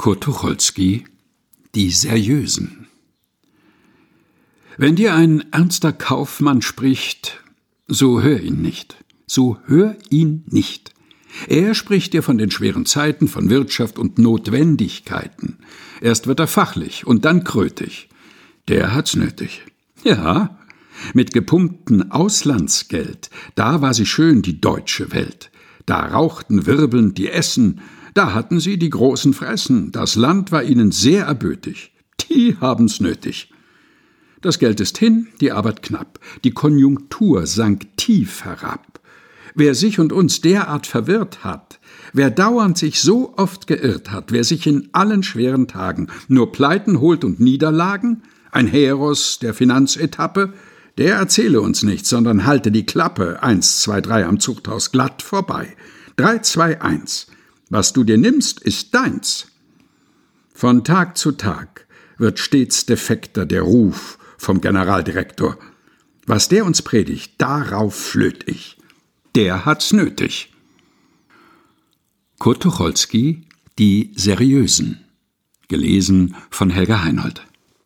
Kurt Tucholsky Die Seriösen Wenn dir ein ernster Kaufmann spricht, so hör ihn nicht, so hör ihn nicht. Er spricht dir von den schweren Zeiten, von Wirtschaft und Notwendigkeiten. Erst wird er fachlich und dann krötig. Der hat's nötig. Ja, mit gepumpten Auslandsgeld, da war sie schön, die deutsche Welt. Da rauchten wirbelnd die Essen, da hatten sie die großen Fressen, das Land war ihnen sehr erbötig. Die haben's nötig. Das Geld ist hin, die Arbeit knapp, die Konjunktur sank tief herab. Wer sich und uns derart verwirrt hat, wer dauernd sich so oft geirrt hat, wer sich in allen schweren Tagen nur Pleiten holt und Niederlagen, ein Heros der Finanzetappe, der erzähle uns nichts, sondern halte die Klappe, eins, zwei, drei am Zuchthaus glatt vorbei. Drei, zwei, eins. Was du dir nimmst, ist deins. Von Tag zu Tag wird stets defekter der Ruf vom Generaldirektor. Was der uns predigt, darauf flöt ich. Der hat's nötig. Kurt Tucholsky Die Seriösen. Gelesen von Helga Heinold.